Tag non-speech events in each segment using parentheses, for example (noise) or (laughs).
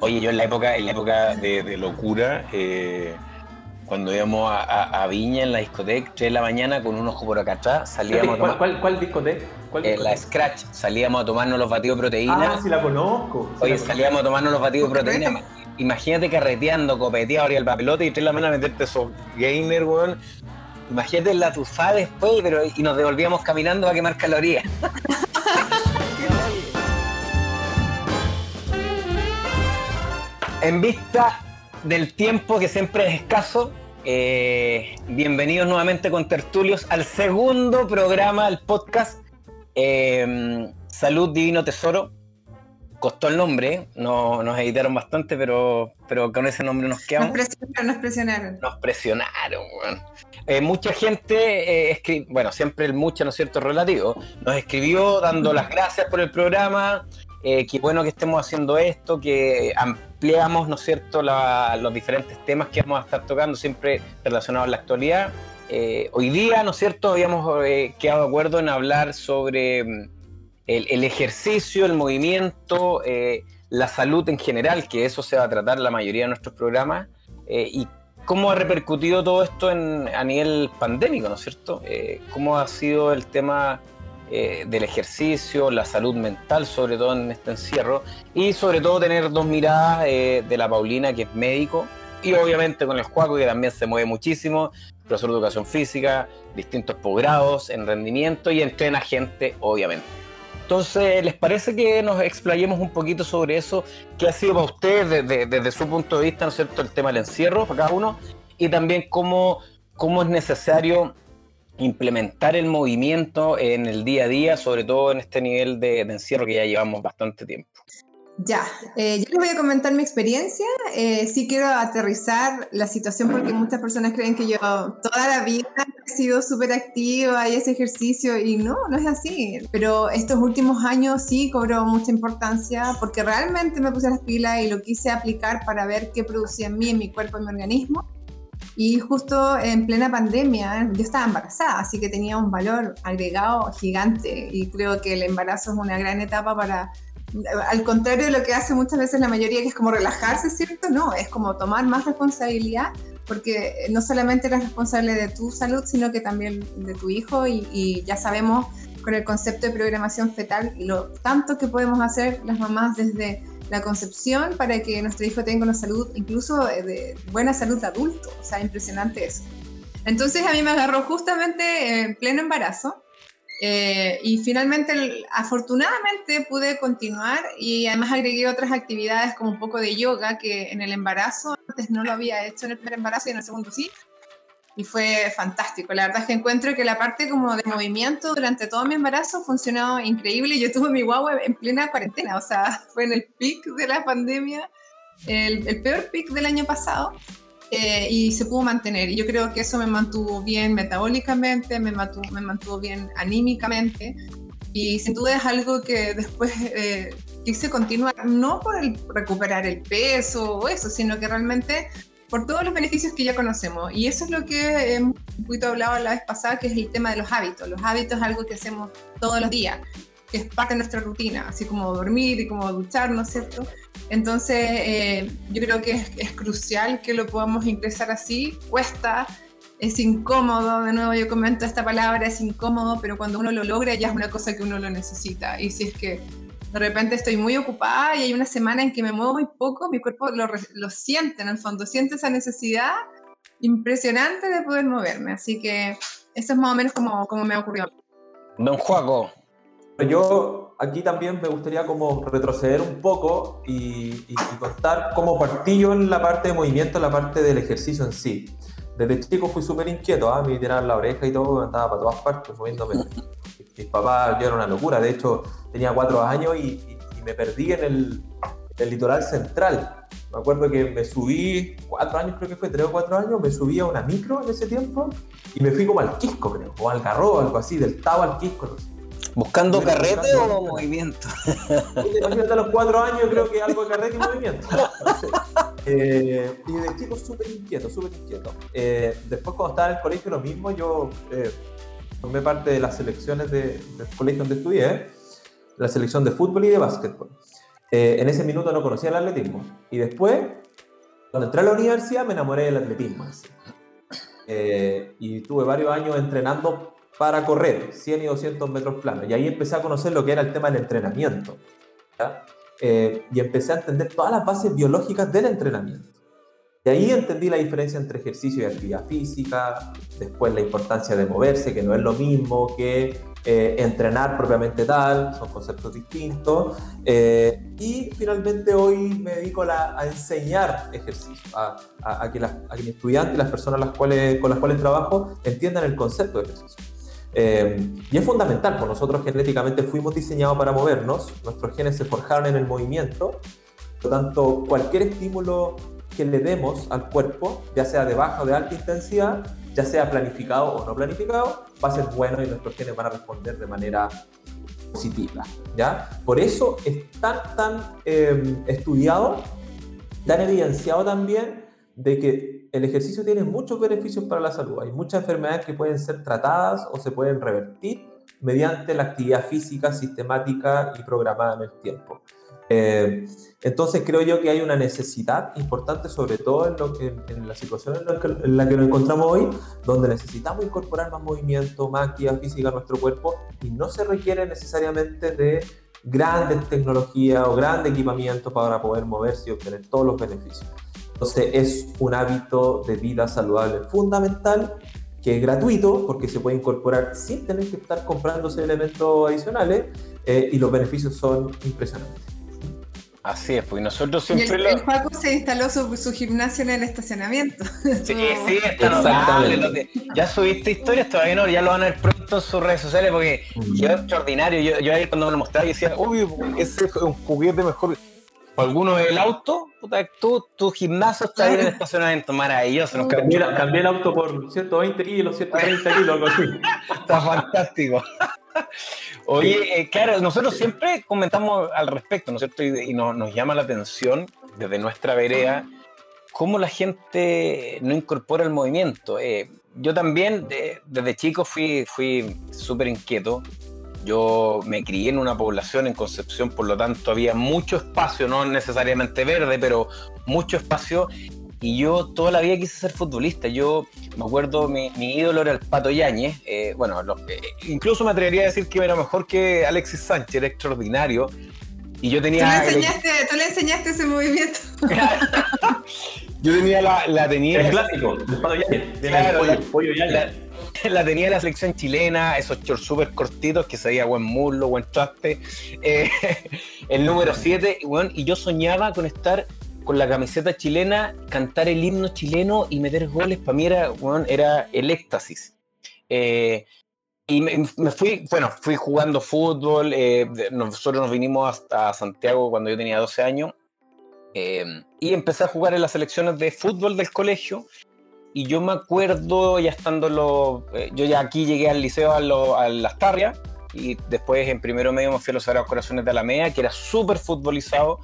Oye, yo en la época, en la época de, locura, eh, cuando íbamos a, Viña en la discoteca, 3 de la mañana, con un ojo por acá atrás, salíamos a tomar... ¿Cuál, cuál, discoteca? Eh, la Scratch, salíamos a tomarnos los batidos de proteína. Ah, sí la conozco. Oye, salíamos a tomarnos los batidos de proteína. Imagínate carreteando, copeteado, abrir el papelote y 3 de la mañana meterte esos gainer, weón. Imagínate la tufada después, pero y nos devolvíamos caminando a quemar calorías. En vista del tiempo que siempre es escaso, eh, bienvenidos nuevamente con Tertulios al segundo programa del podcast eh, Salud Divino Tesoro. Costó el nombre, no, nos editaron bastante, pero, pero con ese nombre nos quedamos. Nos presionaron, nos presionaron. Nos presionaron, eh, mucha gente, eh, bueno, siempre el mucha, ¿no es cierto?, relativo, nos escribió dando las gracias por el programa, eh, qué bueno que estemos haciendo esto, que ampliamos, ¿no es cierto?, los diferentes temas que vamos a estar tocando, siempre relacionados a la actualidad. Eh, hoy día, ¿no es cierto?, habíamos quedado de acuerdo en hablar sobre mm, el, ejercicio, el movimiento, la salud en general, que eso se va a tratar la mayoría de nuestros programas, y ¿Cómo ha repercutido todo esto en, a nivel pandémico, ¿no es cierto? Eh, ¿Cómo ha sido el tema eh, del ejercicio, la salud mental, sobre todo en este encierro? Y sobre todo tener dos miradas eh, de la Paulina, que es médico, y obviamente con el Juaco, que también se mueve muchísimo, profesor de educación física, distintos posgrados en rendimiento y entrena gente, obviamente. Entonces, ¿les parece que nos explayemos un poquito sobre eso? ¿Qué ha sido para ustedes desde, su punto de vista, ¿no es cierto?, el tema del encierro para cada uno y también cómo, cómo es necesario implementar el movimiento en el día a día, sobre todo en este nivel de encierro que ya llevamos bastante tiempo. Ya, eh, yo les voy a comentar mi experiencia. Eh, sí quiero aterrizar la situación porque muchas personas creen que yo toda la vida he sido súper activa y ese ejercicio y no, no es así. Pero estos últimos años sí cobró mucha importancia porque realmente me puse las pilas y lo quise aplicar para ver qué producía en mí, en mi cuerpo, en mi organismo. Y justo en plena pandemia yo estaba embarazada, así que tenía un valor agregado gigante y creo que el embarazo es una gran etapa para al contrario de lo que hace muchas veces la mayoría, que es como relajarse, ¿cierto? No, es como tomar más responsabilidad, porque no solamente eres responsable de tu salud, sino que también de tu hijo, y, ya sabemos con el concepto de programación fetal lo tanto que podemos hacer las mamás desde la concepción para que nuestro hijo tenga una salud, incluso de buena salud de adulto, o sea, impresionante eso. Entonces a mí me agarró justamente en pleno embarazo, eh, y finalmente, afortunadamente, pude continuar y además agregué otras actividades como un poco de yoga que en el embarazo antes no lo había hecho en el primer embarazo y en el segundo sí. Y fue fantástico. La verdad es que encuentro que la parte como de movimiento durante todo mi embarazo funcionó increíble. Yo tuve mi guagua en plena cuarentena, o sea, (laughs) fue en el pic de la pandemia, el, el peor pic del año pasado. Eh, y se pudo mantener. Y yo creo que eso me mantuvo bien metabólicamente, me mantuvo, me mantuvo bien anímicamente. Y sin duda es algo que después eh, quise continuar, no por el, recuperar el peso o eso, sino que realmente por todos los beneficios que ya conocemos. Y eso es lo que hemos un poquito hablado la vez pasada, que es el tema de los hábitos. Los hábitos es algo que hacemos todos los días, que es parte de nuestra rutina, así como dormir y como ducharnos, ¿cierto? Entonces, eh, yo creo que es, crucial que lo podamos ingresar así. Cuesta, es incómodo, de nuevo yo comento esta palabra, es incómodo, pero cuando uno lo logra ya es una cosa que uno lo necesita. Y si es que de repente estoy muy ocupada y hay una semana en que me muevo muy poco, mi cuerpo lo, lo siente en el fondo, siente esa necesidad impresionante de poder moverme. Así que eso es más o menos como, como me ocurrió. Don Juaco. Yo aquí también me gustaría como retroceder un poco y, contar cómo partí yo en la parte de movimiento, en la parte del ejercicio en sí. Desde chico fui súper inquieto, ¿ah? me tiraban la oreja y todo, andaba para todas partes moviéndome. Mis papás, yo era una locura, de hecho tenía cuatro años y, me perdí en el, el, litoral central. Me acuerdo que me subí, cuatro años creo que fue, tres o cuatro años, me subí a una micro en ese tiempo y me fui como al Quisco, creo, o al Garro, algo así, del Tavo al Quisco, no sé. ¿Buscando carrete o movimiento? Imagínate a los cuatro años, creo que algo de carrete y movimiento. Eh, y de chico súper inquieto, súper inquieto. Eh, después cuando estaba en el colegio lo mismo, yo eh, formé parte de las selecciones del colegio donde estudié, la selección de fútbol y de básquetbol. Eh, en ese minuto no conocía el atletismo. Y después, cuando entré a la universidad, me enamoré del atletismo. Eh, y tuve varios años entrenando para correr 100 y 200 metros planos. Y ahí empecé a conocer lo que era el tema del entrenamiento. Eh, y empecé a entender todas las bases biológicas del entrenamiento. Y ahí entendí la diferencia entre ejercicio y actividad física, después la importancia de moverse, que no es lo mismo que eh, entrenar propiamente tal, son conceptos distintos. Eh, y finalmente hoy me dedico a enseñar ejercicio, a, que a, que mis estudiantes, las personas las cuales, con las cuales trabajo, entiendan el concepto de ejercicio. Eh, y es fundamental, porque nosotros genéticamente fuimos diseñados para movernos, nuestros genes se forjaron en el movimiento, por lo tanto, cualquier estímulo que le demos al cuerpo, ya sea de baja o de alta intensidad, ya sea planificado o no planificado, va a ser bueno y nuestros genes van a responder de manera positiva. ¿ya? Por eso es tan, tan eh, estudiado, tan evidenciado también de que el ejercicio tiene muchos beneficios para la salud. Hay muchas enfermedades que pueden ser tratadas o se pueden revertir mediante la actividad física sistemática y programada en el tiempo. Eh, entonces creo yo que hay una necesidad importante, sobre todo en, lo que, en la situación en la, que, nos encontramos hoy, donde necesitamos incorporar más movimiento, más actividad física a nuestro cuerpo y no se requiere necesariamente de grandes tecnologías o grandes equipamientos para poder moverse y obtener todos los beneficios. Entonces es un hábito de vida saludable fundamental que es gratuito porque se puede incorporar sin tener que estar comprándose elementos adicionales eh, y los beneficios son impresionantes. Así es, pues nosotros siempre el, el Paco se instaló su, gimnasio en el estacionamiento. (laughs) Sí, sí, está notable. Ya subiste historias, todavía no, ya lo van a ver pronto en sus redes sociales porque yo es extraordinario. Yo, yo ahí cuando me lo mostraba y decía, uy, ese es un juguete mejor. Algunos el auto, puta, tú, tu gimnasio está ahí en el estacionamiento, maravilloso. cambié, cambié, el auto por 120 kilos, 130 kilos, algo así. (laughs) está fantástico. Oye, eh, claro, nosotros siempre comentamos al respecto, ¿no es cierto? Y, nos, llama la atención desde nuestra vereda cómo la gente no incorpora el movimiento. Eh, yo también desde chico fui, fui súper inquieto. Yo me crié en una población en Concepción, por lo tanto había mucho espacio, no necesariamente verde, pero mucho espacio y yo toda la vida quise ser futbolista. Yo me acuerdo, mi, ídolo era el Pato Yáñez. Eh, bueno, eh, incluso me atrevería a decir que era mejor que Alexis Sánchez, era extraordinario. Y yo tenía. Tú le enseñaste, ese movimiento. (laughs) yo tenía la, la tenía. El clásico, el Pato Yáñez. Claro, el pollo, Yáñez. La, tenía la selección chilena, esos shorts súper cortitos que se veía buen muslo, buen traste. Eh, (laughs) el número 7, y yo soñaba con estar con la camiseta chilena, cantar el himno chileno y meter goles, para mí era, era el éxtasis. Eh, y me, fui, bueno, fui jugando fútbol, eh, nosotros nos vinimos hasta Santiago cuando yo tenía 12 años, eh, y empecé a jugar en las selecciones de fútbol del colegio, y yo me acuerdo ya estando, lo, yo ya aquí llegué al liceo a, lo, a Las Tarrias, y después en primero medio me fui a los Sagrados Corazones de Alameda, que era súper futbolizado,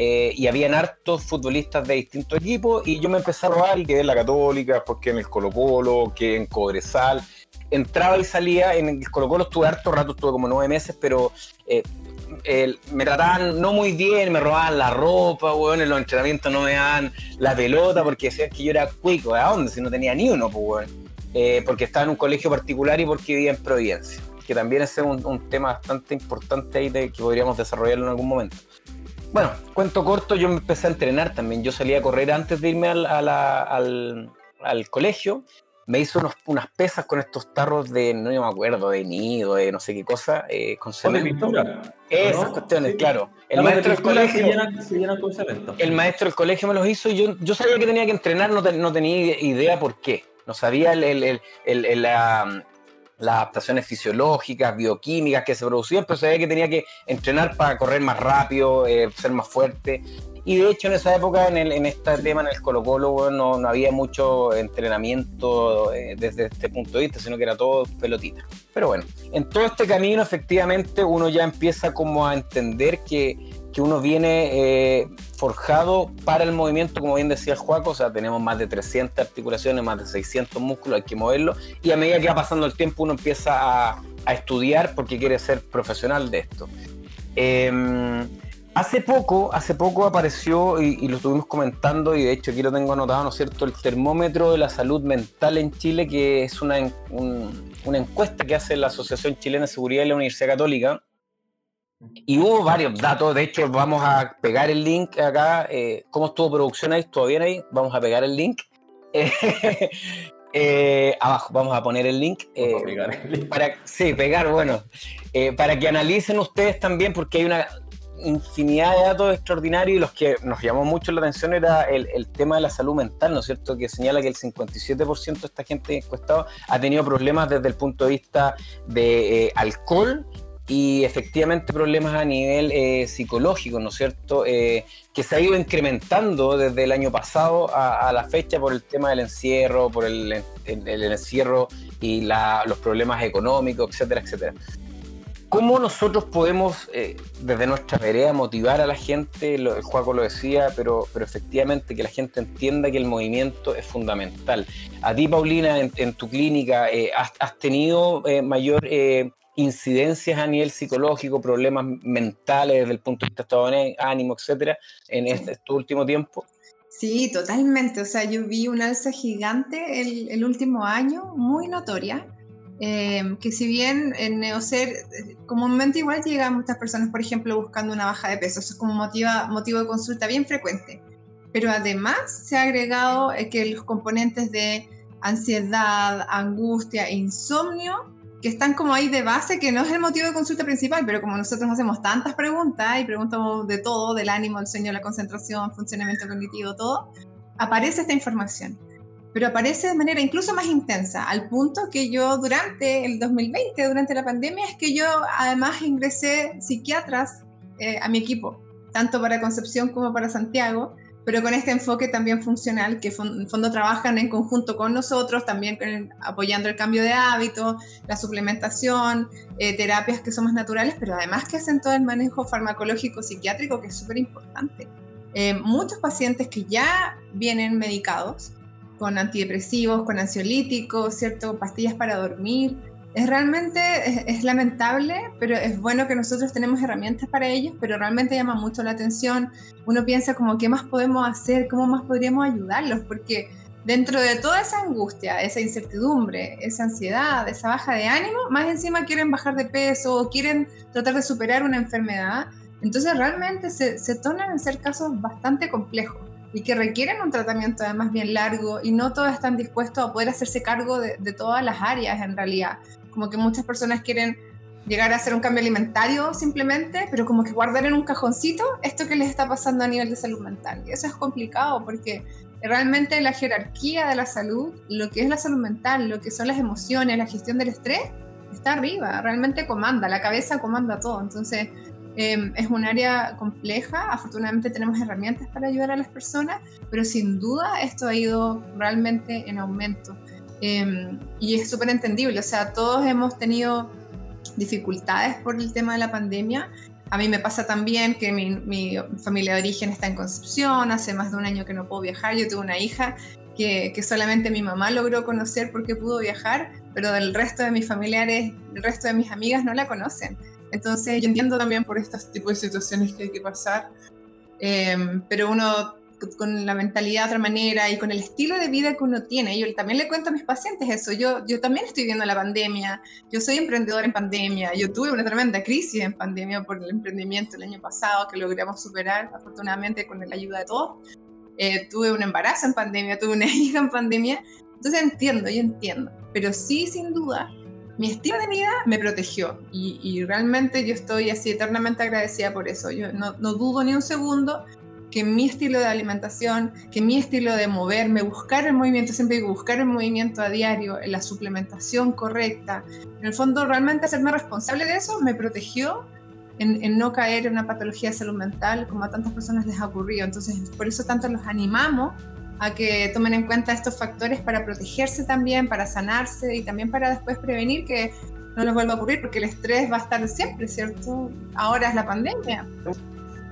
eh, y habían hartos futbolistas de distintos equipos y yo me empecé a robar y quedé en la Católica, porque en el Colo Colo, que en Cobresal, entraba y salía, en el Colo Colo estuve harto rato, estuve como nueve meses, pero eh, me trataban no muy bien, me robaban la ropa, weón, en los entrenamientos no me daban la pelota porque decían que yo era cuico, ¿a dónde? Si no tenía ni uno, pues, eh, porque estaba en un colegio particular y porque vivía en Providencia, que también es un, un tema bastante importante ahí de, que podríamos desarrollarlo en algún momento. Bueno, cuento corto, yo me empecé a entrenar también. Yo salía a correr antes de irme al, al, colegio. Me hizo unas pesas con estos tarros de, no me acuerdo, de nido, de no sé qué cosa, eh, con cemento. Esas cuestiones, claro. El maestro del colegio. el maestro del colegio me los hizo y yo, yo sabía que tenía que entrenar, no, no tenía idea por qué. No sabía el, el, el, la, las adaptaciones fisiológicas, bioquímicas que se producían, pero sabía que tenía que entrenar para correr más rápido, eh, ser más fuerte. Y de hecho en esa época, en, el, en este tema, en el Colo Colo, no, no, había mucho entrenamiento eh, desde este punto de vista, sino que era todo pelotita. Pero bueno, en todo este camino efectivamente uno ya empieza como a entender que que uno viene eh, forjado para el movimiento, como bien decía Juaco, o sea, tenemos más de 300 articulaciones, más de 600 músculos, hay que moverlo, y a medida que va pasando el tiempo uno empieza a, estudiar porque quiere ser profesional de esto. Em, Hace poco, hace poco apareció y, lo estuvimos comentando y de hecho aquí lo tengo anotado, ¿no es cierto? El termómetro de la salud mental en Chile, que es una, una encuesta que hace la Asociación Chilena de Seguridad y la Universidad Católica. Y hubo varios datos, de hecho vamos a pegar el link acá. Eh, ¿Cómo estuvo producción ahí? ¿Todavía ahí? Vamos a pegar el link. (laughs) Eh, abajo vamos a poner el link. Eh, para, sí, pegar, bueno. para que analicen ustedes también, porque hay una infinidad de datos extraordinarios y los que nos llamó mucho la atención era el, tema de la salud mental, ¿no es cierto? Que señala que el 57% de esta gente encuestada ha tenido problemas desde el punto de vista de eh, alcohol y efectivamente problemas a nivel eh, psicológico, ¿no es cierto? Eh, que se ha ido incrementando desde el año pasado a, la fecha por el tema del encierro, por el, encierro y los problemas económicos, etcétera, etcétera. ¿Cómo nosotros podemos, eh, desde nuestra vereda, motivar a la gente? el Juaco lo decía, pero, pero efectivamente que la gente entienda que el movimiento es fundamental. A ti, Paulina, en, tu clínica, has, tenido mayor incidencias a nivel psicológico, problemas mentales desde el punto de vista de estado de ánimo, etcétera, en este, este, último tiempo? Sí, totalmente. O sea, yo vi un alza gigante el, el último año, muy notoria. Em, que si bien en Neocer eh, comúnmente igual llegan muchas personas, por ejemplo, buscando una baja de peso, eso es como motiva, motivo de consulta bien frecuente, pero además se ha agregado eh, que los componentes de ansiedad, angustia, insomnio, que están como ahí de base, que no es el motivo de consulta principal, pero como nosotros hacemos tantas preguntas y preguntamos de todo, del ánimo, el sueño, la concentración, funcionamiento cognitivo, todo, aparece esta información. Pero aparece de manera incluso más intensa, al punto que yo durante el 2020, durante la pandemia, es que yo además ingresé psiquiatras eh, a mi equipo, tanto para Concepción como para Santiago, pero con este enfoque también funcional, que en fondo trabajan en conjunto con nosotros, también apoyando el cambio de hábitos, la suplementación, eh, terapias que son más naturales, pero además que hacen todo el manejo farmacológico psiquiátrico, que es súper importante. Eh, muchos pacientes que ya vienen medicados, con antidepresivos, con ansiolíticos, ¿cierto? Pastillas para dormir. Es realmente, es, lamentable, pero es bueno que nosotros tenemos herramientas para ellos, pero realmente llama mucho la atención. Uno piensa como, ¿qué más podemos hacer? ¿Cómo más podríamos ayudarlos? Porque dentro de toda esa angustia, esa incertidumbre, esa ansiedad, esa baja de ánimo, más encima quieren bajar de peso o quieren tratar de superar una enfermedad. Entonces realmente se, se tornan en ser casos bastante complejos y que requieren un tratamiento además bien largo y no todos están dispuestos a poder hacerse cargo de, todas las áreas en realidad. Como que muchas personas quieren llegar a hacer un cambio alimentario simplemente, pero como que guardar en un cajoncito esto que les está pasando a nivel de salud mental. Y eso es complicado porque realmente la jerarquía de la salud, lo que es la salud mental, lo que son las emociones, la gestión del estrés, está arriba, realmente comanda, la cabeza comanda todo. Entonces, Em, es un área compleja, afortunadamente tenemos herramientas para ayudar a las personas, pero sin duda esto ha ido realmente en aumento. Em, y es súper entendible, o sea, todos hemos tenido dificultades por el tema de la pandemia. A mí me pasa también que mi, mi, familia de origen está en Concepción, hace más de un año que no puedo viajar, yo tengo una hija que, que, solamente mi mamá logró conocer porque pudo viajar, pero del resto de mis familiares, el resto de mis amigas no la conocen. Entonces yo entiendo también por estos tipos de situaciones que hay que pasar, em, pero uno con la mentalidad de otra manera y con el estilo de vida que uno tiene. Yo también le cuento a mis pacientes eso. Yo, yo también estoy viendo la pandemia. Yo soy emprendedor en pandemia. Yo tuve una tremenda crisis en pandemia por el emprendimiento el año pasado que logramos superar afortunadamente con la ayuda de todos. Eh, tuve un embarazo en pandemia, tuve una (laughs) hija en pandemia. Entonces entiendo, yo entiendo. Pero sí, sin duda, mi estilo de vida me protegió y, realmente yo estoy así eternamente agradecida por eso. Yo no, dudo ni un segundo que mi estilo de alimentación, que mi estilo de moverme, buscar el movimiento, siempre digo, buscar el movimiento a diario, la suplementación correcta, en el fondo realmente hacerme responsable de eso me protegió en, en, no caer en una patología de salud mental como a tantas personas les ha ocurrido. Entonces, por eso tanto los animamos a que tomen en cuenta estos factores para protegerse también, para sanarse y también para después prevenir que no les vuelva a ocurrir, porque el estrés va a estar siempre, ¿cierto? Ahora es la pandemia.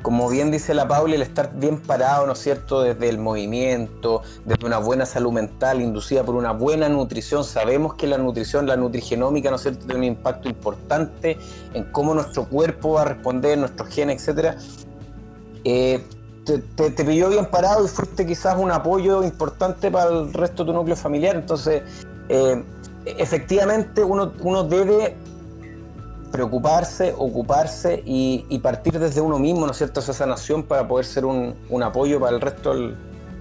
Como bien dice la Paula, el estar bien parado, ¿no es cierto?, desde el movimiento, desde una buena salud mental, inducida por una buena nutrición. Sabemos que la nutrición, la nutrigenómica, ¿no es cierto?, tiene un impacto importante en cómo nuestro cuerpo va a responder, nuestros genes, etcétera eh, te, te, pilló bien parado y fuiste quizás un apoyo importante para el resto de tu núcleo familiar. Entonces, eh, efectivamente uno, uno debe preocuparse, ocuparse y, partir desde uno mismo, ¿no es cierto?, esa sanación para poder ser un, un apoyo para el resto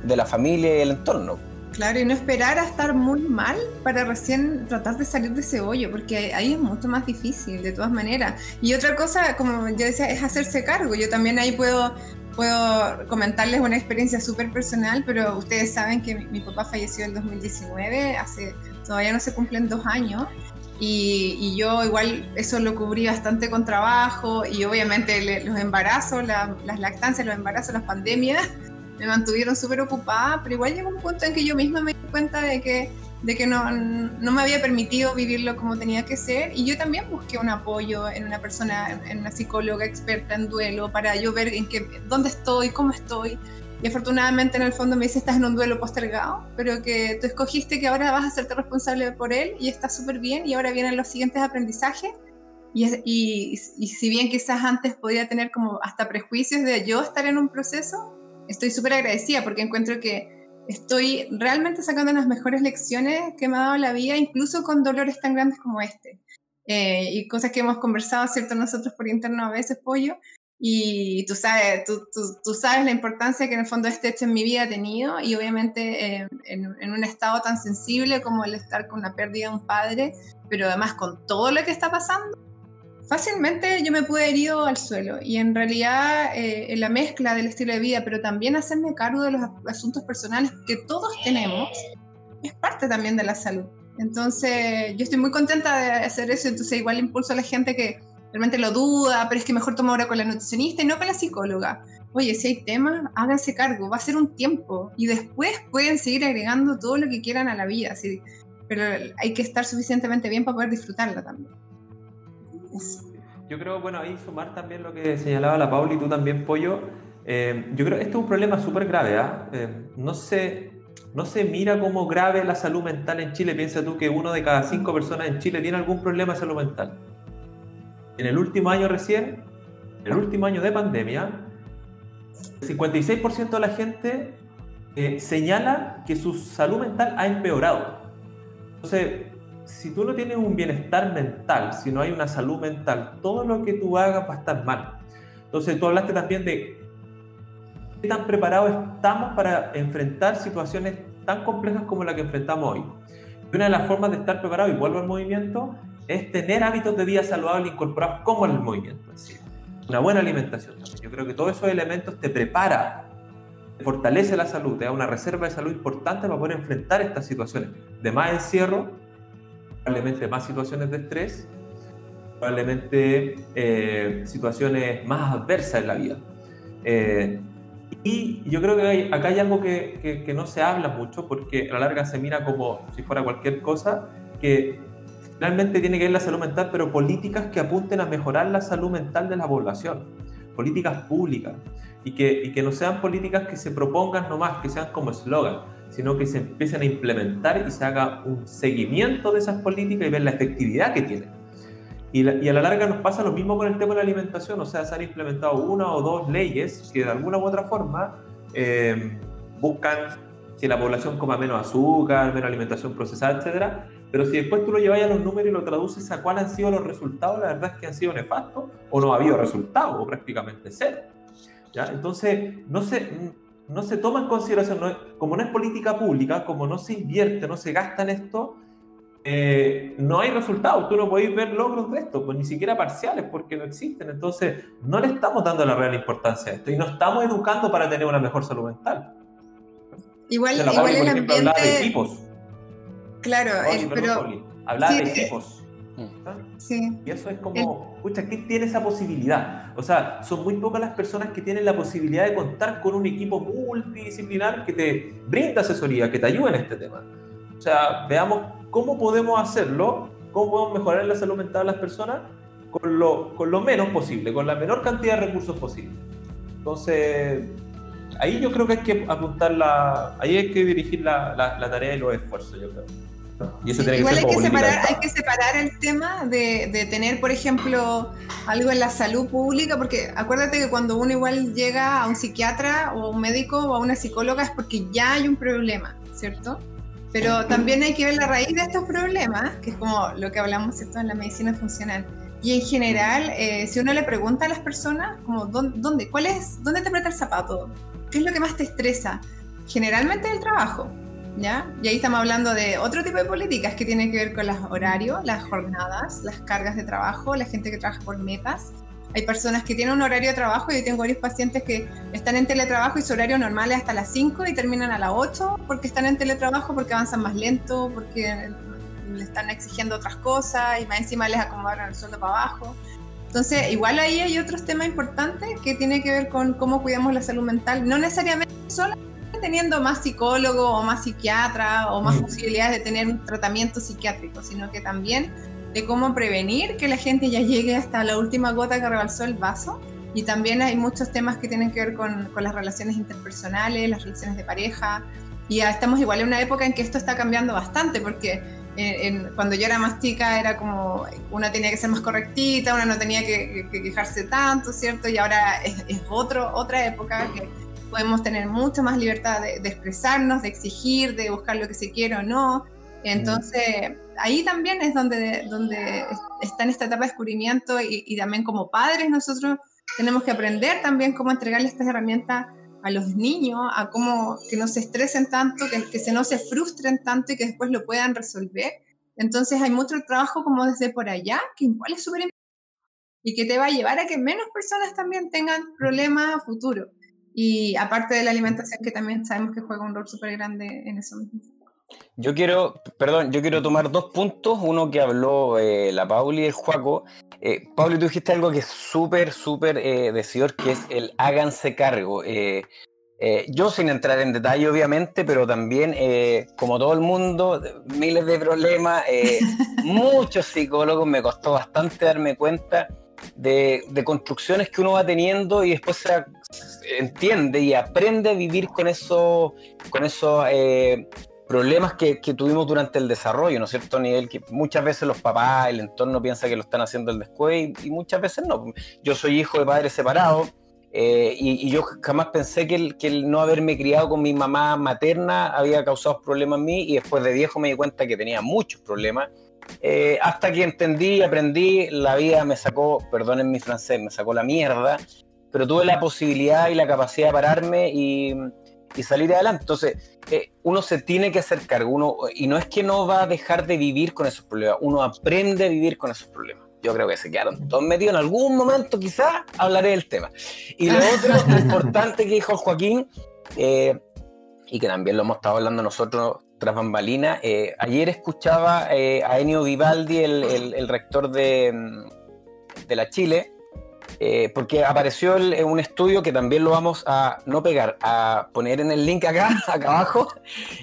de la familia y el entorno. Claro, y no esperar a estar muy mal para recién tratar de salir de ese hoyo, porque ahí es mucho más difícil, de todas maneras. Y otra cosa, como yo decía, es hacerse cargo. Yo también ahí puedo, puedo comentarles una experiencia súper personal, pero ustedes saben que mi, papá falleció en 2019, hace todavía no se cumplen dos años. Y, yo igual eso lo cubrí bastante con trabajo y obviamente los embarazos, las lactancias, los embarazos, las pandemias me mantuvieron súper ocupada, pero igual llegó un punto en que yo misma me di cuenta de que, de que no, no, me había permitido vivirlo como tenía que ser y yo también busqué un apoyo en una persona, en una psicóloga experta en duelo para yo ver en qué, dónde estoy, cómo estoy. Y afortunadamente en el fondo me dice, estás en un duelo postergado, pero que tú escogiste que ahora vas a hacerte responsable por él y está súper bien y ahora vienen los siguientes aprendizajes. Y, y, y, si bien quizás antes podía tener como hasta prejuicios de yo estar en un proceso, estoy súper agradecida porque encuentro que estoy realmente sacando las mejores lecciones que me ha dado la vida, incluso con dolores tan grandes como este. Eh, y cosas que hemos conversado, ¿cierto? Nosotros por interno a veces, Pollo, y tú sabes, tú, tú, sabes la importancia que en el fondo este hecho en mi vida ha tenido y obviamente eh, en, en, un estado tan sensible como el estar con la pérdida de un padre, pero además con todo lo que está pasando, fácilmente yo me pude haber ido al suelo y en realidad eh, en la mezcla del estilo de vida, pero también hacerme cargo de los asuntos personales que todos tenemos, es parte también de la salud. Entonces yo estoy muy contenta de hacer eso, entonces igual impulso a la gente que realmente lo duda, pero es que mejor toma ahora con la nutricionista y no con la psicóloga. Oye, si hay temas, háganse cargo, va a ser un tiempo y después pueden seguir agregando todo lo que quieran a la vida, pero hay que estar suficientemente bien para poder disfrutarla también. Yo creo, bueno, ahí sumar también lo que señalaba la Pauli y tú también, Pollo. Eh, yo creo que esto es un problema súper grave. ¿ah? Eh, no, se, no se mira como grave la salud mental en Chile. Piensa tú que uno de cada cinco personas en Chile tiene algún problema de salud mental. En el último año recién, en el último año de pandemia, el 56% de la gente eh, señala que su salud mental ha empeorado. Entonces, si tú no tienes un bienestar mental, si no hay una salud mental, todo lo que tú hagas va a estar mal. Entonces tú hablaste también de qué tan preparados estamos para enfrentar situaciones tan complejas como la que enfrentamos hoy. Y una de las formas de estar preparado, y vuelvo al movimiento, es tener hábitos de vida saludable incorporados como el movimiento. Una buena alimentación también. Yo creo que todos esos elementos te prepara, fortalece la salud, te da una reserva de salud importante para poder enfrentar estas situaciones de más encierro probablemente más situaciones de estrés, probablemente eh, situaciones más adversas en la vida. Eh, y yo creo que acá hay algo que, que, no se habla mucho porque a la larga se mira como si fuera cualquier cosa, que realmente tiene que ver la salud mental, pero políticas que apunten a mejorar la salud mental de la población, políticas públicas, y que, y que no sean políticas que se propongan nomás, que sean como eslogan sino que se empiecen a implementar y se haga un seguimiento de esas políticas y ver la efectividad que tienen. Y, a la larga nos pasa lo mismo con el tema de la alimentación, o sea, se han implementado una o dos leyes que de alguna u otra forma eh, buscan que la población coma menos azúcar, menos alimentación procesada, etcétera, pero si después tú lo llevas a los números y lo traduces a cuáles han sido los resultados, la verdad es que han sido nefastos o no ha habido resultados, o prácticamente cero. ¿ya? Entonces, no sé, no se toma en consideración, como no es política pública, como no se invierte, no se gasta en esto, eh, no hay resultados. Tú no podéis ver logros de esto, pues ni siquiera parciales, porque no existen. Entonces, no le estamos dando la real importancia a esto y no estamos educando para tener una mejor salud mental. Igual, igual el ambiente... Hablaba de equipos. Claro, eh, pero... De equipos. Sí. Y eso es como, escucha, ¿quién tiene esa posibilidad? O sea, son muy pocas las personas que tienen la posibilidad de contar con un equipo multidisciplinar que te brinda asesoría, que te ayude en este tema. O sea, veamos cómo podemos hacerlo, cómo podemos mejorar la salud mental de las personas con lo, con lo menos posible, con la menor cantidad de recursos posible. Entonces, ahí yo creo que hay que apuntar la, ahí hay que dirigir la, la, la tarea y los esfuerzos, yo creo. Y eso tiene Igual que hay, que separar, hay que separar el tema de, de, tener, por ejemplo, algo en la salud pública, porque acuérdate que cuando uno igual llega a un psiquiatra o un médico o a una psicóloga es porque ya hay un problema, ¿cierto? Pero también hay que ver la raíz de estos problemas, que es como lo que hablamos ¿cierto? en la medicina funcional. Y en general, eh, si uno le pregunta a las personas, como, ¿dónde, cuál es, ¿dónde te aprieta el zapato? ¿Qué es lo que más te estresa? Generalmente el trabajo, ¿ya? Y ahí estamos hablando de otro tipo de políticas que tienen que ver con los horarios, las jornadas, las cargas de trabajo, la gente que trabaja por metas. Hay personas que tienen un horario de trabajo, yo tengo varios pacientes que están en teletrabajo y su horario normal es hasta las 5 y terminan a las 8 porque están en teletrabajo, porque avanzan más lento, porque le están exigiendo otras cosas y más encima les acomodaron el sueldo para abajo. Entonces, igual ahí hay otros temas importantes que tienen que ver con cómo cuidamos la salud mental, no necesariamente solo teniendo más psicólogo o más psiquiatra o más posibilidades de tener un tratamiento psiquiátrico, sino que también de cómo prevenir que la gente ya llegue hasta la última gota que rebalsó el vaso. Y también hay muchos temas que tienen que ver con, con las relaciones interpersonales, las relaciones de pareja. Y ya estamos igual en una época en que esto está cambiando bastante, porque cuando yo era más chica era como una tenía que ser más correctita, una no tenía que, quejarse tanto, ¿cierto? Y ahora es, otro, otra época que podemos tener mucha más libertad de, expresarnos, de exigir, de buscar lo que se quiere o no. Entonces, ahí también es donde, donde está en esta etapa de descubrimiento y, y también como padres nosotros tenemos que aprender también cómo entregarle estas herramientas a los niños a cómo que no se estresen tanto, que, que se no se frustren tanto y que después lo puedan resolver. Entonces hay mucho trabajo como desde por allá, que igual es súper importante y que te va a llevar a que menos personas también tengan problemas a futuro. Y aparte de la alimentación, que también sabemos que juega un rol súper grande en eso mismo. Yo quiero, perdón, yo quiero tomar dos puntos, uno que habló eh, la Pauli y el Juaco. Eh, Pauli, tú dijiste algo que es súper, súper eh, decidor, que es el háganse cargo. Eh, yo sin entrar en detalle, obviamente, pero también, como todo el mundo, miles de problemas, (laughs) muchos psicólogos, me costó bastante darme cuenta de, construcciones que uno va teniendo y después se, entiende y aprende a vivir con eso, con eso problemas que, tuvimos durante el desarrollo, ¿no es cierto? Nivel que muchas veces los papás, el entorno piensa que lo están haciendo el después y, muchas veces no. Yo soy hijo de padres separados eh, y, yo jamás pensé que el, que el, no haberme criado con mi mamá materna había causado problemas en mí y después de viejo me di cuenta que tenía muchos problemas. Eh, hasta que entendí, aprendí, la vida me sacó, perdonen mi francés, me sacó la mierda, pero tuve la posibilidad y la capacidad de pararme y y salir adelante. Entonces, eh, uno se tiene que hacer cargo, uno, y no es que no va a dejar de vivir con esos problemas, uno aprende a vivir con esos problemas. Yo creo que se quedaron todos metidos en algún momento, quizás hablaré del tema. Y lo otro (laughs) importante que dijo Joaquín, eh, y que también lo hemos estado hablando nosotros tras bambalina, eh, ayer escuchaba a Enio Vivaldi, el, el rector de, de la Chile, eh, porque apareció un estudio que también lo vamos a no pegar, a poner en el link acá, (laughs) acá abajo,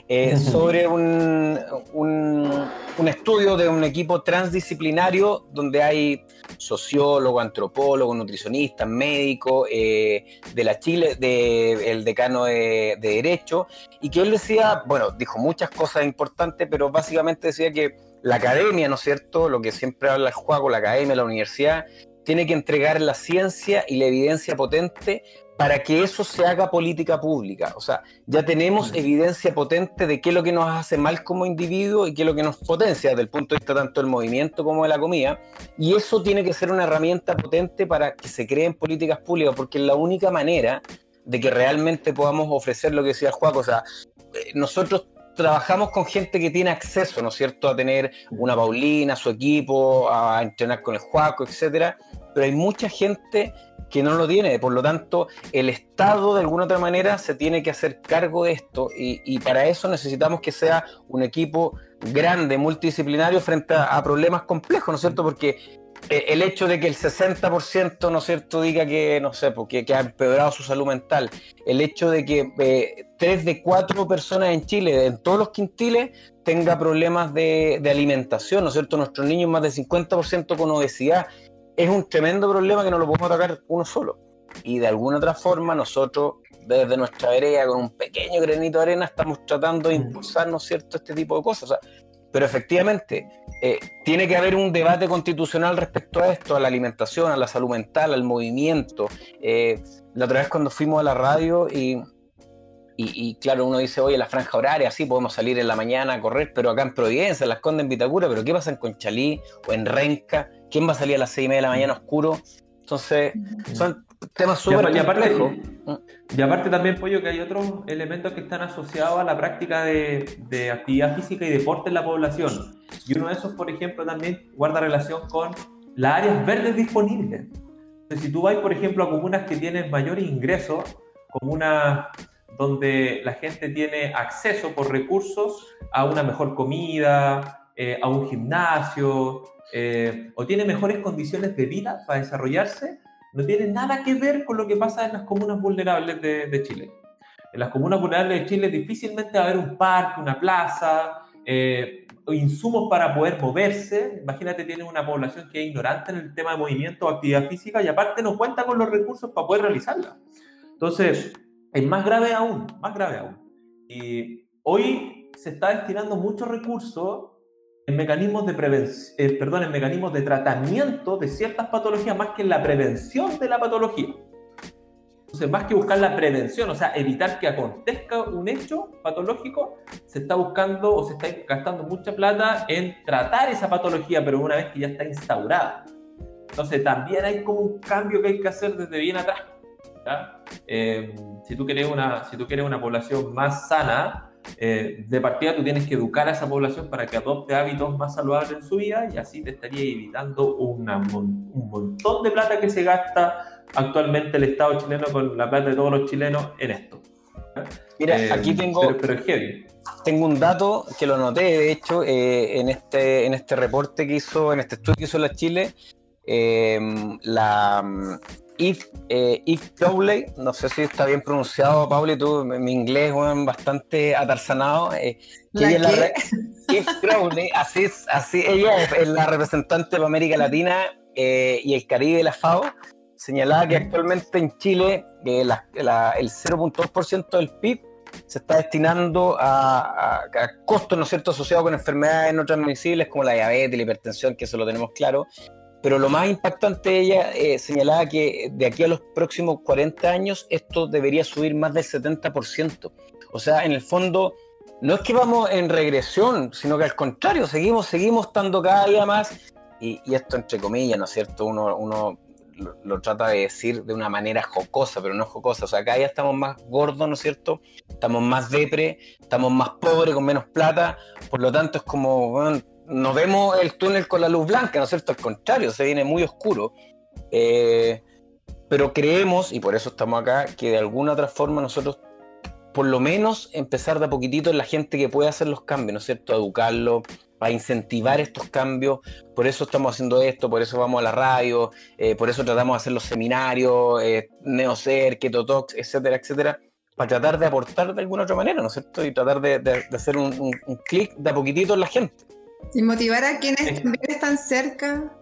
eh, sobre un, un, estudio de un equipo transdisciplinario donde hay sociólogo, antropólogo, nutricionista, médico eh, de la Chile, del decano de, de Derecho, y que él decía, bueno, dijo muchas cosas importantes, pero básicamente decía que la academia, ¿no es cierto? Lo que siempre habla el juego, la academia, la universidad, tiene que entregar la ciencia y la evidencia potente para que eso se haga política pública. O sea, ya tenemos evidencia potente de qué es lo que nos hace mal como individuo y qué es lo que nos potencia desde el punto de vista tanto del movimiento como de la comida. Y eso tiene que ser una herramienta potente para que se creen políticas públicas, porque es la única manera de que realmente podamos ofrecer lo que decía Juan. O sea, eh, nosotros trabajamos con gente que tiene acceso, ¿no es cierto?, a tener una Paulina, su equipo, a entrenar con el Juaco, etcétera, pero hay mucha gente que no lo tiene, por lo tanto, el Estado de alguna otra manera se tiene que hacer cargo de esto y, para eso necesitamos que sea un equipo grande, multidisciplinario frente a, problemas complejos, ¿no es cierto?, porque el hecho de que el 60%, ¿no es cierto?, diga que, no sé, porque que ha empeorado su salud mental, el hecho de que eh, tres de cuatro personas en Chile, en todos los quintiles, tenga problemas de, alimentación, ¿no es cierto?, nuestros niños más del 50% con obesidad, es un tremendo problema que no lo podemos atacar uno solo. Y de alguna otra forma nosotros, desde nuestra vereda, con un pequeño granito de arena, estamos tratando de impulsar, ¿no es cierto?, este tipo de cosas. O sea, Pero efectivamente, eh, tiene que haber un debate constitucional respecto a esto, a la alimentación, a la salud mental, al movimiento. Eh, la otra vez cuando fuimos a la radio y, y, claro, uno dice, oye, la franja horaria, sí, podemos salir en la mañana a correr, pero acá en Providencia, en Las Condes, en Vitacura, pero ¿qué pasa en Conchalí o en Renca? ¿Quién va a salir a las seis y media de la mañana oscuro? Entonces, son temas súper complejos. Y aparte también, Pollo, que hay otros elementos que están asociados a la práctica de, actividad física y deporte en la población. Y uno de esos, por ejemplo, también guarda relación con las áreas verdes disponibles. Entonces, si tú vas, por ejemplo, a comunas que tienen mayores ingresos, comunas donde la gente tiene acceso por recursos a una mejor comida, eh, a un gimnasio, eh, o tiene mejores condiciones de vida para desarrollarse, no tiene nada que ver con lo que pasa en las comunas vulnerables de, Chile. En las comunas vulnerables de Chile difícilmente va a haber un parque, una plaza, eh, insumos para poder moverse. Imagínate, tienes una población que es ignorante en el tema de movimiento o actividad física y aparte no cuenta con los recursos para poder realizarla. Entonces, es más grave aún, más grave aún. Y hoy se está destinando muchos recursos en mecanismos de prevención, eh, perdón, en mecanismos de tratamiento de ciertas patologías más que en la prevención de la patología. Entonces, más que buscar la prevención, o sea, evitar que acontezca un hecho patológico, se está buscando o se está gastando mucha plata en tratar esa patología, pero una vez que ya está instaurada. Entonces, también hay como un cambio que hay que hacer desde bien atrás. Eh, si, tú quieres una, si tú quieres una población más sana, eh, de partida tú tienes que educar a esa población para que adopte hábitos más saludables en su vida y así te estaría evitando un montón de plata que se gasta actualmente el Estado chileno con la plata de todos los chilenos en esto. Mira, eh, aquí tengo, tengo un dato que lo noté, de hecho, eh, en, este, en este reporte que hizo, en este estudio que hizo la Chile, la, If, eh, If no sé si está bien pronunciado, Pauli, tú, mi inglés es bastante atarzanado. Eh, If Crowley, así es, así, ella es la representante de América Latina eh, y el Caribe de la FAO, señalaba que actualmente en Chile el 0.2% del PIB se está destinando a, a, costos, ¿no es cierto?, asociados con enfermedades no transmisibles como la diabetes, la hipertensión, que eso lo tenemos claro, pero lo más impactante, ella eh, señalaba que de aquí a los próximos 40 años esto debería subir más del 70%. O sea, en el fondo, no es que vamos en regresión, sino que al contrario, seguimos, seguimos estando cada día más, y, esto entre comillas, ¿no es cierto? Uno, uno lo, trata de decir de una manera jocosa, pero no jocosa. O sea, cada día estamos más gordos, ¿no es cierto? Estamos más depre, estamos más pobres, con menos plata. Por lo tanto, es como, no vemos el túnel con la luz blanca, ¿no es cierto? Al contrario, se viene muy oscuro. Eh, pero creemos, y por eso estamos acá, que de alguna otra forma nosotros, por lo menos, empezar de a poquitito en la gente que puede hacer los cambios, ¿no es cierto? A educarlo, a incentivar estos cambios. Por eso estamos haciendo esto, por eso vamos a la radio, eh, por eso tratamos de hacer los seminarios, eh, Neocer, Ketotox, etcétera, etcétera, para tratar de aportar de alguna otra manera, ¿no es cierto? Y tratar de, hacer un, un clic de a poquitito en la gente. Y motivar a quienes también están cerca,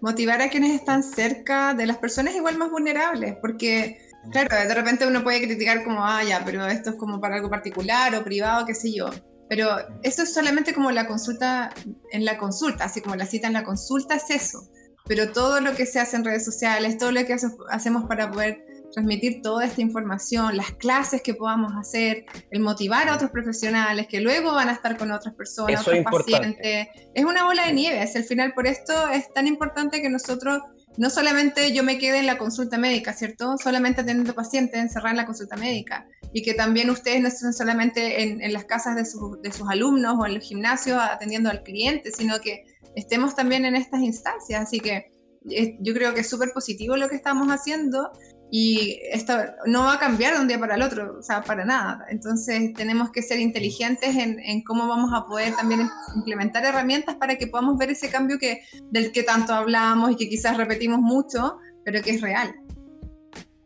motivar a quienes están cerca de las personas igual más vulnerables, porque claro, de repente uno puede criticar como, ah, ya, pero esto es como para algo particular o privado, qué sé yo. Pero eso es solamente como la consulta en la consulta, así como la cita en la consulta es eso. Pero todo lo que se hace en redes sociales, todo lo que hacemos para poder transmitir toda esta información, las clases que podamos hacer, el motivar a otros profesionales que luego van a estar con otras personas, otros pacientes. Es una bola de nieve, es el final. Por esto es tan importante que nosotros, no solamente yo me quede en la consulta médica, ¿cierto? Solamente atendiendo pacientes, encerrar en la consulta médica. Y que también ustedes no estén solamente en, las casas de, de sus alumnos o en los gimnasios atendiendo al cliente, sino que estemos también en estas instancias. Así que eh, yo creo que es súper positivo lo que estamos haciendo y esto no va a cambiar de un día para el otro, o sea, para nada. Entonces tenemos que ser inteligentes en, en, cómo vamos a poder también implementar herramientas para que podamos ver ese cambio que, del que tanto hablamos y que quizás repetimos mucho, pero que es real.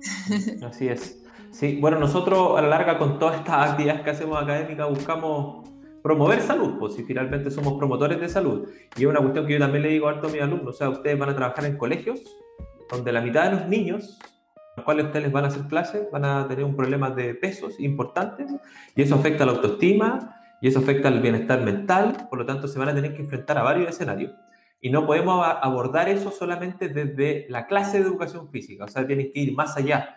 (laughs) Así es. Sí, bueno, nosotros a la larga con todas estas actividades que hacemos académicas buscamos promover salud, pues si finalmente somos promotores de salud. Y es una cuestión que yo también le digo a todos mis alumnos, o sea, ustedes van a trabajar en colegios donde la mitad de los niños los cuales ustedes van a hacer clases, van a tener un problema de pesos importantes y eso afecta la autoestima Y eso afecta al bienestar mental, por lo tanto se van a tener que enfrentar a varios escenarios. Y no podemos abordar eso solamente desde la clase de educación física, o sea, tienen que ir más allá,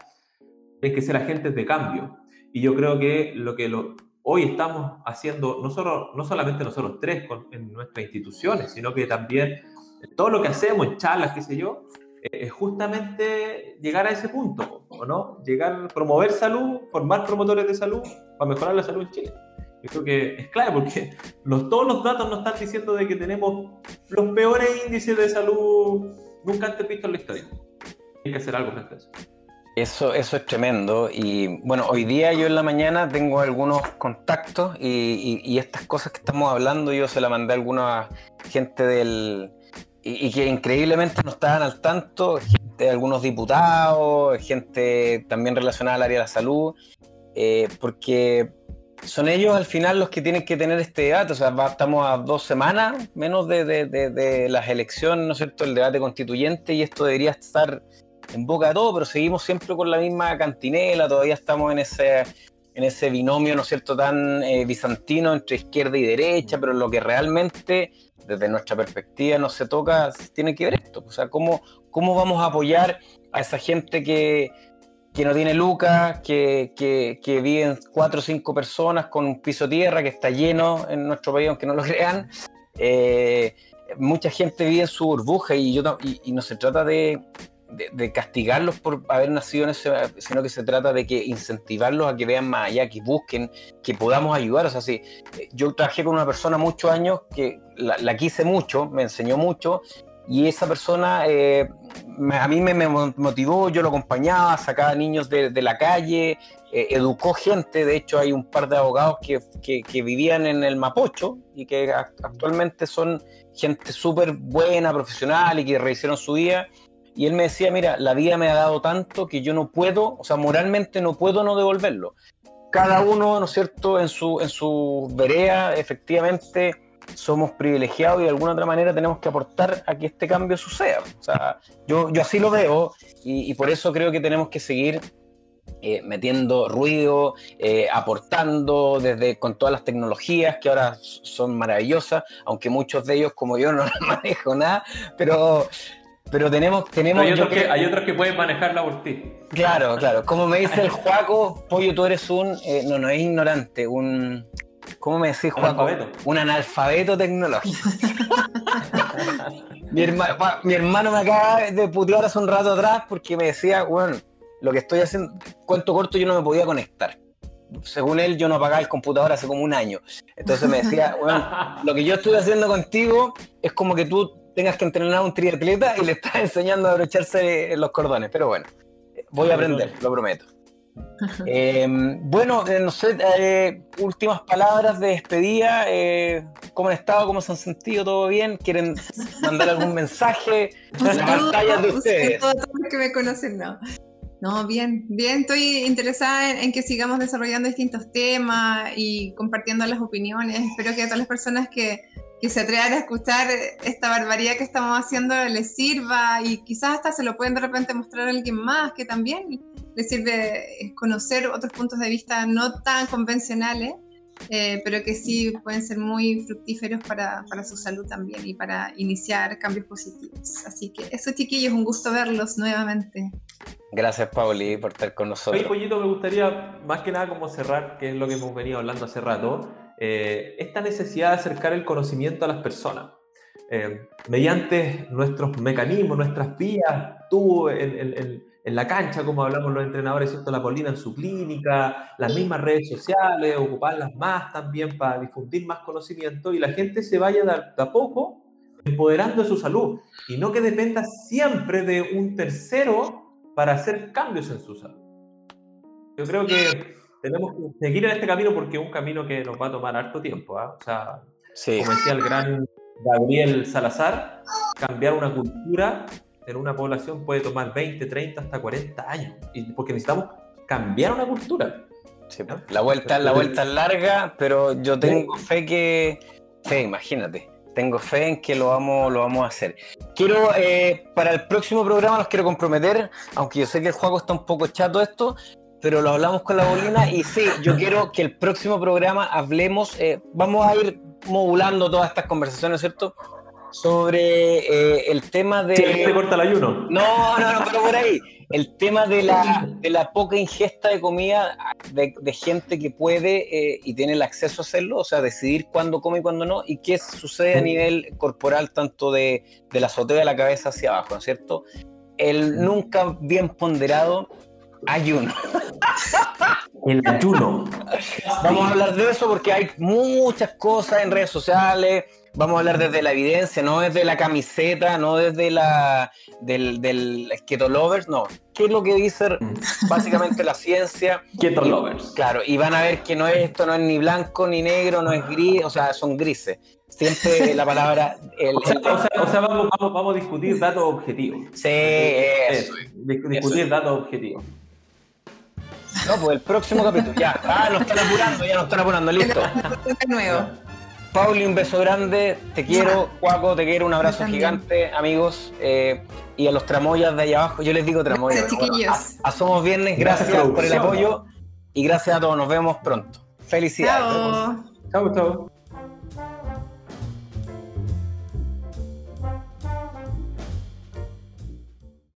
tienen que ser agentes de cambio. Y yo creo que lo que lo, hoy estamos haciendo, no, solo, no solamente nosotros tres en nuestras instituciones, sino que también todo lo que hacemos charlas, qué sé yo, es justamente llegar a ese punto, ¿o no? Llegar, promover salud, formar promotores de salud para mejorar la salud en Chile. Yo creo que es clave porque los, todos los datos nos están diciendo de que tenemos los peores índices de salud nunca antes vistos en la historia. Hay que hacer algo frente a eso. Eso, eso es tremendo. Y bueno, hoy día yo en la mañana tengo algunos contactos y, estas cosas que estamos hablando yo se las mandé a alguna gente del... Y, que increíblemente no estaban al tanto, gente, algunos diputados, gente también relacionada al área de la salud, eh, porque son ellos al final los que tienen que tener este debate. O sea, estamos a dos semanas menos de, las elecciones, ¿no es cierto? El debate constituyente y esto debería estar en boca de todo, pero seguimos siempre con la misma cantinela, todavía estamos en ese, en ese binomio, ¿no es cierto?, tan eh, bizantino entre izquierda y derecha, pero lo que realmente, desde nuestra perspectiva, no se toca, tiene que ver esto. O sea, ¿cómo, cómo vamos a apoyar a esa gente que que no tiene lucas, que, que, viven cuatro o cinco personas con un piso tierra que está lleno en nuestro país, aunque no lo (laughs) crean. Eh, mucha gente vive en su burbuja y, yo, y, no se trata de, castigarlos por haber nacido en ese, sino que se trata de que incentivarlos a que vean más allá, que busquen, que podamos ayudar. O sea, si yo trabajé con una persona muchos años que la, quise mucho, me enseñó mucho y esa persona eh, a mí me, motivó, yo lo acompañaba, sacaba niños de, la calle, eh, educó gente, de hecho hay un par de abogados que, vivían en el Mapocho y que actualmente son gente súper buena, profesional y que rehicieron su vida. Y él me decía, mira, la vida me ha dado tanto que yo no puedo, o sea, moralmente no puedo no devolverlo. Cada uno, ¿no es cierto?, en su, en su vereda, efectivamente, somos privilegiados y de alguna otra manera tenemos que aportar a que este cambio suceda. O sea, yo, yo así lo veo y, por eso creo que tenemos que seguir eh, metiendo ruido, eh, aportando desde con todas las tecnologías que ahora son maravillosas, aunque muchos de ellos como yo (laughs) no las manejo nada, pero pero tenemos tenemos hay, otros que, hay otros que pueden manejarla por ti. Claro, claro. Como me dice el (laughs) Juaco, Pollo, tú eres un eh, no no es ignorante, un ¿Cómo me decís, Juan? Un analfabeto tecnológico. (laughs) mi, hermano me acaba de putear hace un rato atrás porque me decía, bueno, lo que estoy haciendo, cuento corto, yo no me podía conectar. Según él, yo no apagaba el computador hace como un año. Entonces me decía, bueno, lo que yo estoy haciendo contigo es como que tú tengas que entrenar a un triatleta y le estás (laughs) enseñando a abrocharse los cordones. Pero bueno, voy a aprender, lo prometo. Eh, bueno, eh, no sé, eh, últimas palabras de despedida. ¿Cómo han estado? ¿Cómo se han sentido? ¿Todo bien? ¿Quieren mandar algún (laughs) mensaje? Las pantallas de ustedes. Todos los que me conocen, no. No, bien, bien. Estoy interesada en, que sigamos desarrollando distintos temas y compartiendo las opiniones. Espero que a todas las personas que, que se atrevan a escuchar esta barbaridad que estamos haciendo les sirva y quizás hasta se lo pueden de repente mostrar a alguien más que también les sirve conocer otros puntos de vista no tan convencionales, eh, pero que sí pueden ser muy fructíferos para, para, su salud también y para iniciar cambios positivos. Así que eso, chiquillos, un gusto verlos nuevamente. Gracias, Pauli, por estar con nosotros. Oye, Pollito, me gustaría más que nada como cerrar, que es lo que hemos venido hablando hace rato, eh, esta necesidad de acercar el conocimiento a las personas. Eh, mediante nuestros mecanismos, nuestras vías, tú, el, el en la cancha, como hablamos los entrenadores, ¿cierto? La Polina en su clínica, las mismas redes sociales, ocuparlas más también para difundir más conocimiento y la gente se vaya de a poco empoderando de su salud y no que dependa siempre de un tercero para hacer cambios en su salud. Yo creo que tenemos que seguir en este camino porque es un camino que nos va a tomar harto tiempo. ¿ah? O sea, como decía el gran Gabriel Salazar, cambiar una cultura en una población puede tomar 20, 30, hasta 40 años, y porque necesitamos cambiar una cultura. la vuelta, la vuelta es larga, pero yo tengo fe que, fe, imagínate, tengo fe en que lo vamos, lo vamos a hacer. Quiero, eh, para el próximo programa los quiero comprometer, aunque yo sé que el juego está un poco chato esto, pero lo hablamos con la bolina y sí, yo (laughs) quiero que el próximo programa hablemos, eh, vamos a ir modulando todas estas conversaciones, ¿cierto? Sobre eh, el tema de... Sí, te corta el ayuno. No, no, no, pero por ahí. El tema de la, de la poca ingesta de comida de, de gente que puede eh, y tiene el acceso a hacerlo, o sea, decidir cuándo come y cuándo no, y qué sucede a nivel corporal, tanto de, de la azotea de la cabeza hacia abajo, ¿no es cierto? El nunca bien ponderado ayuno. (laughs) El ayuno. Vamos a hablar de eso porque hay muchas cosas en redes sociales. Vamos a hablar desde la evidencia, no desde la camiseta, no desde la del, del Keto Lovers, no. ¿Qué es lo que dice básicamente la ciencia? (laughs) Keto Y- lovers. Claro, y van a ver que no es esto, no es ni blanco ni negro, no es gris, o sea, son grises. Siempre la palabra. El, (laughs) O sea, el- o sea- o sea, vamos, vamos, vamos a discutir datos objetivos. sí, eso. Eso, dis- discutir datos objetivos. No, pues el próximo capítulo. Ya, (laughs) ah, nos están apurando, ya nos están apurando, listo. De nuevo. Pauli, un beso grande, te quiero, Cuaco, te quiero, un abrazo gigante, amigos. eh, y a los tramoyas de allá abajo, yo les digo tramoyas. Gracias, a, a Somos Viernes, Gracias, gracias por el apoyo y gracias a todos, nos vemos pronto. Felicidades. Chao. Chao, chao.